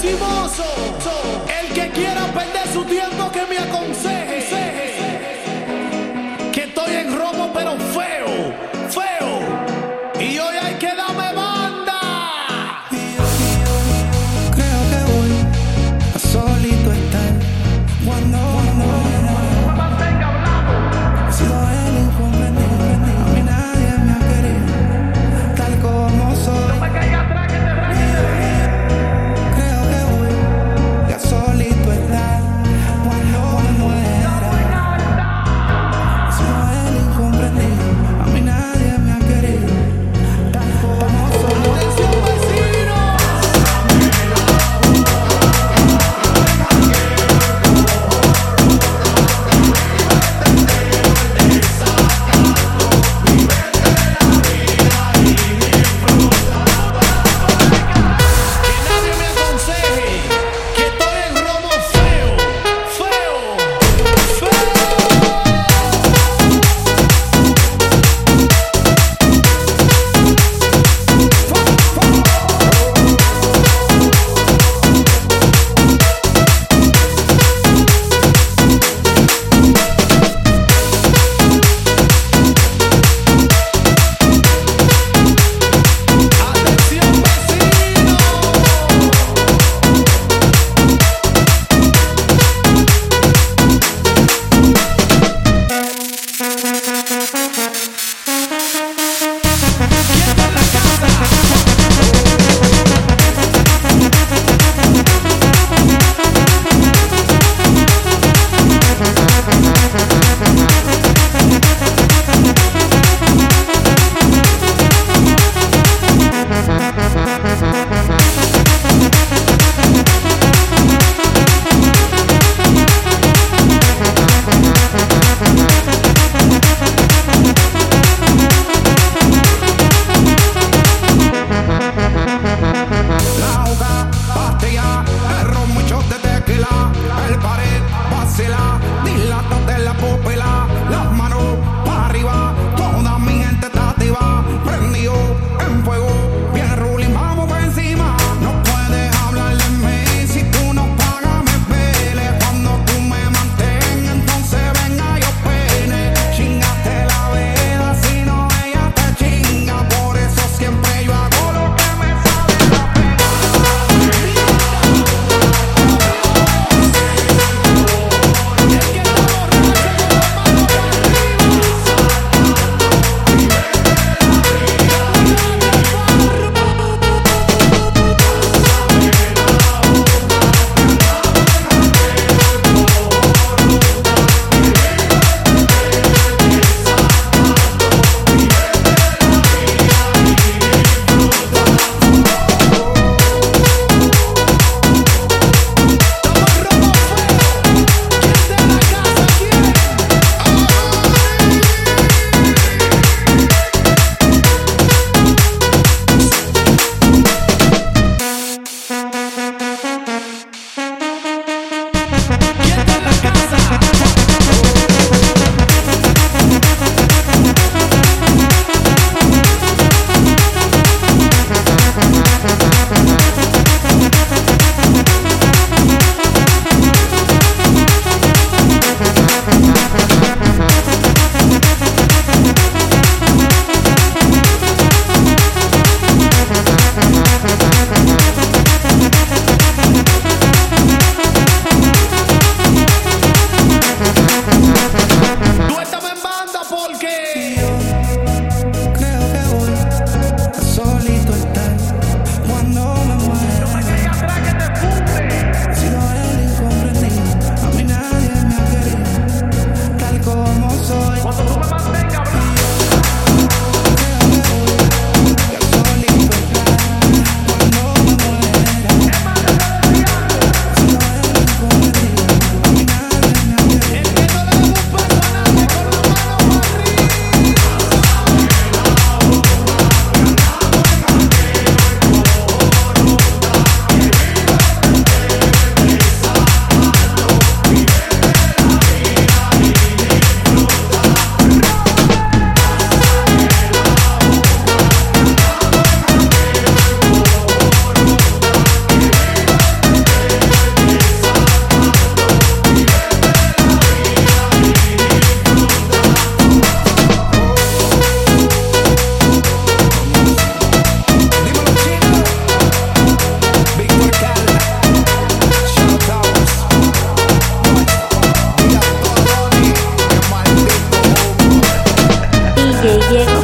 Chimoso, el que quiera perder su tiempo que me aconseje. llegó.